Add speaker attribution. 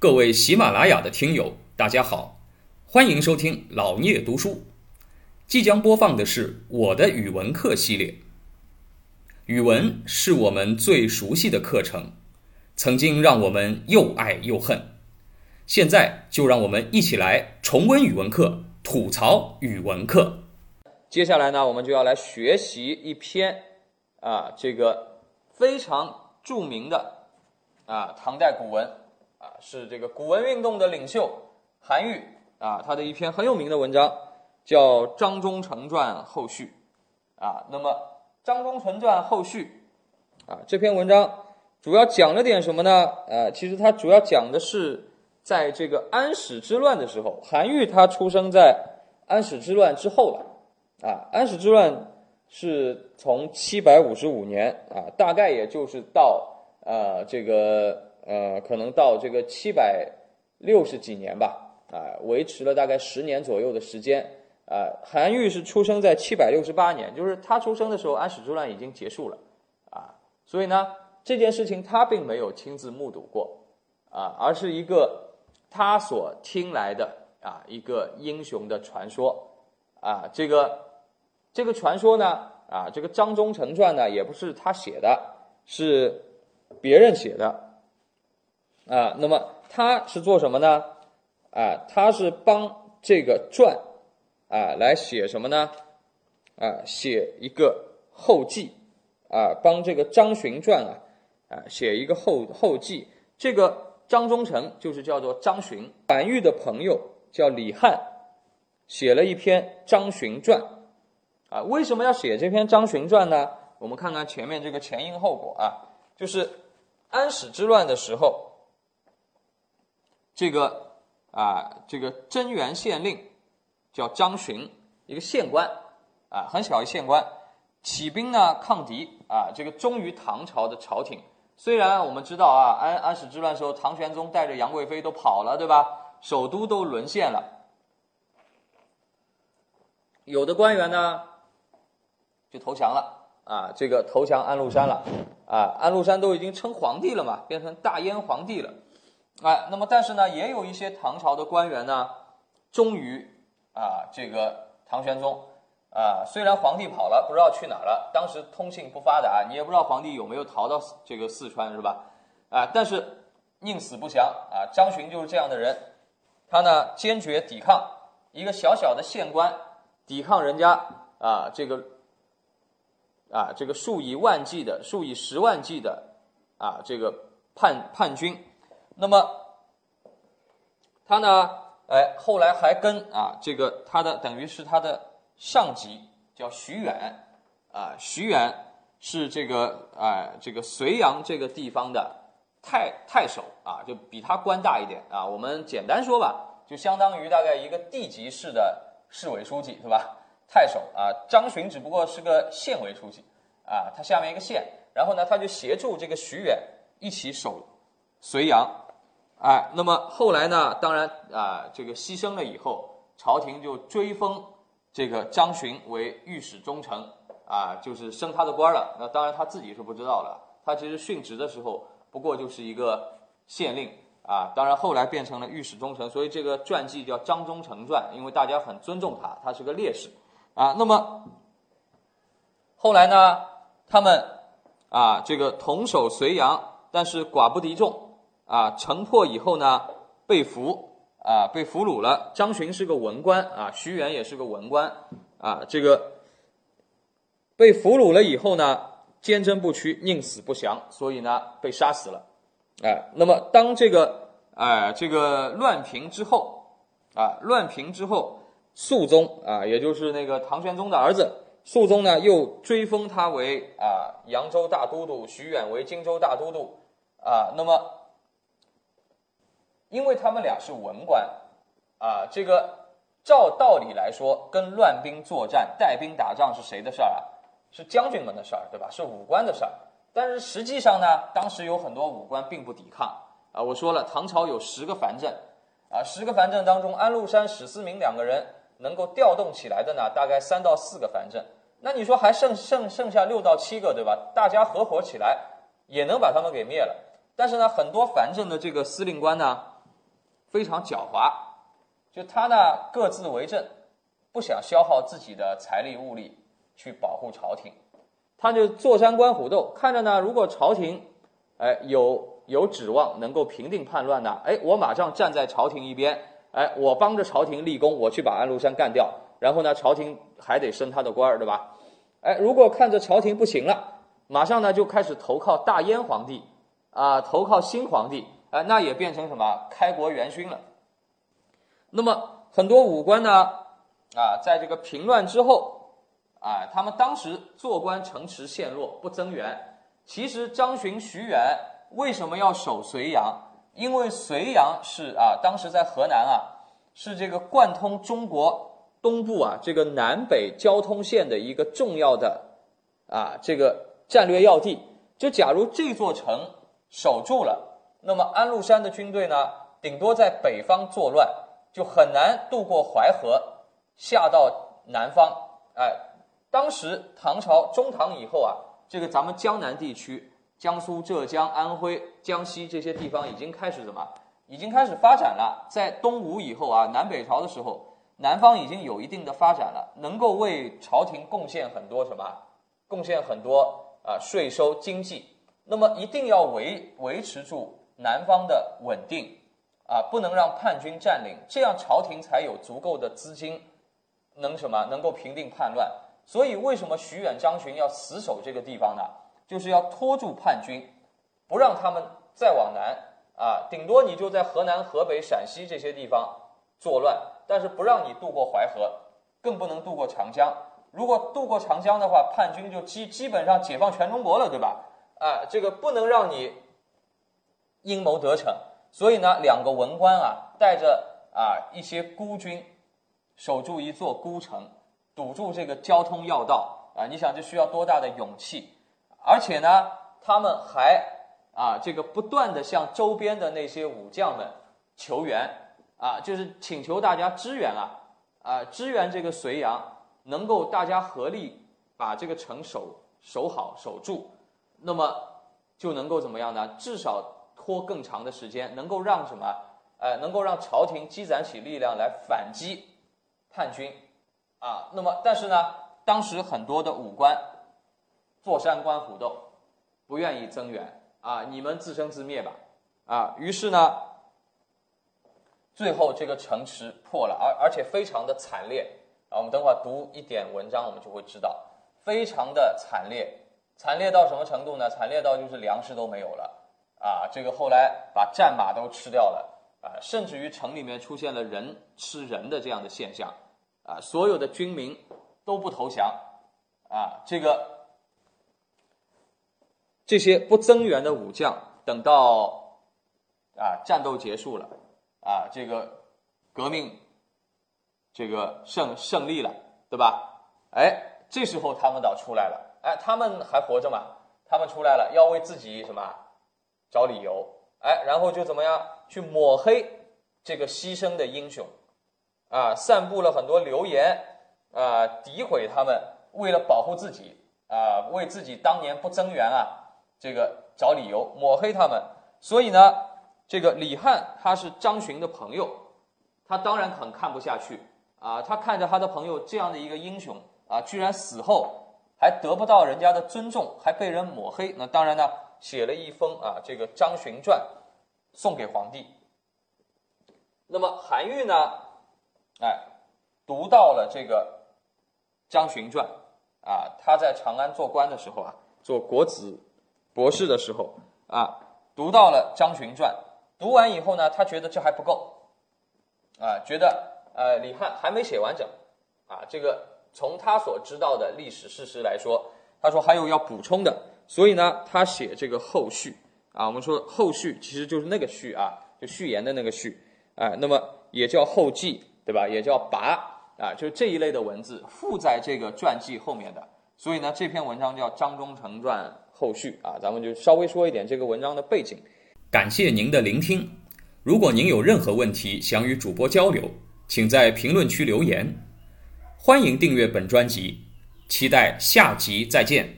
Speaker 1: 各位喜马拉雅的听友，大家好，欢迎收听老聂读书。即将播放的是我的语文课系列。语文是我们最熟悉的课程，曾经让我们又爱又恨。现在就让我们一起来重温语文课，吐槽语文课。
Speaker 2: 接下来呢，我们就要来学习一篇啊，这个非常著名的啊唐代古文啊，是这个古文运动的领袖韩愈啊，他的一篇很有名的文章叫《张忠诚传后续》啊。那么《张忠诚传后续》啊这篇文章主要讲了点什么呢？呃，其实它主要讲的是在这个安史之乱的时候，韩愈他出生在安史之乱之后了。啊，安史之乱是从七百五十五年啊，大概也就是到呃这个呃，可能到这个七百六十几年吧，啊，维持了大概十年左右的时间。啊，韩愈是出生在七百六十八年，就是他出生的时候，安史之乱已经结束了，啊，所以呢，这件事情他并没有亲自目睹过，啊，而是一个他所听来的啊一个英雄的传说，啊，这个。这个传说呢，啊，这个张忠诚传呢，也不是他写的，是别人写的，啊，那么他是做什么呢？啊，他是帮这个传，啊，来写什么呢？啊，写一个后记，啊，帮这个张巡传啊，啊，写一个后后记。这个张忠诚就是叫做张巡，韩愈的朋友叫李翰，写了一篇《张巡传》。啊，为什么要写这篇《张巡传》呢？我们看看前面这个前因后果啊，就是安史之乱的时候，这个啊，这个贞元县令叫张巡，一个县官啊，很小一县官，起兵呢抗敌啊，这个忠于唐朝的朝廷。虽然我们知道啊，安安史之乱时候，唐玄宗带着杨贵妃都跑了，对吧？首都都沦陷了，有的官员呢。就投降了啊！这个投降安禄山了啊！安禄山都已经称皇帝了嘛，变成大燕皇帝了啊！那么，但是呢，也有一些唐朝的官员呢，忠于啊这个唐玄宗啊。虽然皇帝跑了，不知道去哪了，当时通信不发达，你也不知道皇帝有没有逃到这个四川，是吧？啊，但是宁死不降啊！张巡就是这样的人，他呢坚决抵抗一个小小的县官，抵抗人家啊这个。啊，这个数以万计的、数以十万计的啊，这个叛叛军，那么他呢，哎，后来还跟啊，这个他的等于是他的上级叫徐远啊，徐远是这个啊，这个隋阳这个地方的太太守啊，就比他官大一点啊。我们简单说吧，就相当于大概一个地级市的市委书记，是吧？太守啊，张巡只不过是个县委书记，啊，他下面一个县，然后呢，他就协助这个徐远一起守隋阳，哎，那么后来呢，当然啊，这个牺牲了以后，朝廷就追封这个张巡为御史中丞，啊，就是升他的官了。那当然他自己是不知道了，他其实殉职的时候不过就是一个县令，啊，当然后来变成了御史中丞，所以这个传记叫《张忠诚传》，因为大家很尊重他，他是个烈士。啊，那么后来呢？他们啊，这个同守隋阳，但是寡不敌众啊，城破以后呢，被俘啊，被俘虏了。张巡是个文官啊，徐远也是个文官啊，这个被俘虏了以后呢，坚贞不屈，宁死不降，所以呢，被杀死了。哎，那么当这个哎这个乱平之后啊，乱平之后。肃宗啊，也就是那个唐玄宗的儿子，肃宗呢又追封他为啊扬州大都督，徐远为荆州大都督啊。那么，因为他们俩是文官啊，这个照道理来说，跟乱兵作战、带兵打仗是谁的事儿啊？是将军们的事儿，对吧？是武官的事儿。但是实际上呢，当时有很多武官并不抵抗啊。我说了，唐朝有十个藩镇啊，十个藩镇当中，安禄山、史思明两个人。能够调动起来的呢，大概三到四个藩镇，那你说还剩剩剩下六到七个，对吧？大家合伙起来也能把他们给灭了。但是呢，很多藩镇的这个司令官呢，非常狡猾，就他呢各自为政，不想消耗自己的财力物力去保护朝廷，他就坐山观虎斗，看着呢，如果朝廷哎有有指望能够平定叛乱呢，哎，我马上站在朝廷一边，哎，我帮着朝廷立功，我去把安禄山干掉，然后呢，朝廷还得升他的官儿，对吧？哎，如果看着朝廷不行了，马上呢就开始投靠大燕皇帝，啊，投靠新皇帝。啊，那也变成什么开国元勋了。那么很多武官呢，啊，在这个平乱之后，啊，他们当时做官城池陷落，不增援。其实张巡、徐远为什么要守绥阳？因为绥阳是啊，当时在河南啊，是这个贯通中国东部啊这个南北交通线的一个重要的啊这个战略要地。就假如这座城守住了。那么安禄山的军队呢，顶多在北方作乱，就很难渡过淮河，下到南方。哎，当时唐朝中唐以后啊，这个咱们江南地区，江苏、浙江、安徽、江西这些地方已经开始什么？已经开始发展了。在东吴以后啊，南北朝的时候，南方已经有一定的发展了，能够为朝廷贡献很多什么？贡献很多啊税收经济。那么一定要维维持住。南方的稳定，啊，不能让叛军占领，这样朝廷才有足够的资金，能什么能够平定叛乱。所以，为什么徐远、张巡要死守这个地方呢？就是要拖住叛军，不让他们再往南啊。顶多你就在河南、河北、陕西这些地方作乱，但是不让你渡过淮河，更不能渡过长江。如果渡过长江的话，叛军就基基本上解放全中国了，对吧？啊，这个不能让你。阴谋得逞，所以呢，两个文官啊，带着啊一些孤军，守住一座孤城，堵住这个交通要道啊！你想这需要多大的勇气？而且呢，他们还啊这个不断的向周边的那些武将们求援啊，就是请求大家支援啊啊支援这个绥阳，能够大家合力把这个城守守好守住，那么就能够怎么样呢？至少。拖更长的时间，能够让什么？呃，能够让朝廷积攒起力量来反击叛军，啊，那么但是呢，当时很多的武官坐山观虎斗，不愿意增援，啊，你们自生自灭吧，啊，于是呢，最后这个城池破了，而而且非常的惨烈，啊，我们等会儿读一点文章，我们就会知道，非常的惨烈，惨烈到什么程度呢？惨烈到就是粮食都没有了。啊，这个后来把战马都吃掉了啊，甚至于城里面出现了人吃人的这样的现象啊，所有的军民都不投降啊，这个这些不增援的武将，等到啊战斗结束了啊，这个革命这个胜胜利了，对吧？哎，这时候他们倒出来了，哎，他们还活着吗？他们出来了，要为自己什么？找理由，哎，然后就怎么样去抹黑这个牺牲的英雄，啊，散布了很多流言，啊，诋毁他们，为了保护自己，啊，为自己当年不增援啊，这个找理由抹黑他们。所以呢，这个李翰他是张巡的朋友，他当然很看不下去啊，他看着他的朋友这样的一个英雄啊，居然死后还得不到人家的尊重，还被人抹黑，那当然呢。写了一封啊，这个《张巡传》送给皇帝。那么韩愈呢，哎，读到了这个《张巡传》啊，他在长安做官的时候啊，做国子博士的时候啊，读到了《张巡传》，读完以后呢，他觉得这还不够啊，觉得呃李翰还没写完整啊，这个从他所知道的历史事实来说，他说还有要补充的。所以呢，他写这个后续啊，我们说后续其实就是那个序啊，就序言的那个序啊，那么也叫后记，对吧？也叫跋啊，就这一类的文字附在这个传记后面的。所以呢，这篇文章叫《张忠诚传后续》啊，咱们就稍微说一点这个文章的背景。
Speaker 1: 感谢您的聆听，如果您有任何问题想与主播交流，请在评论区留言。欢迎订阅本专辑，期待下集再见。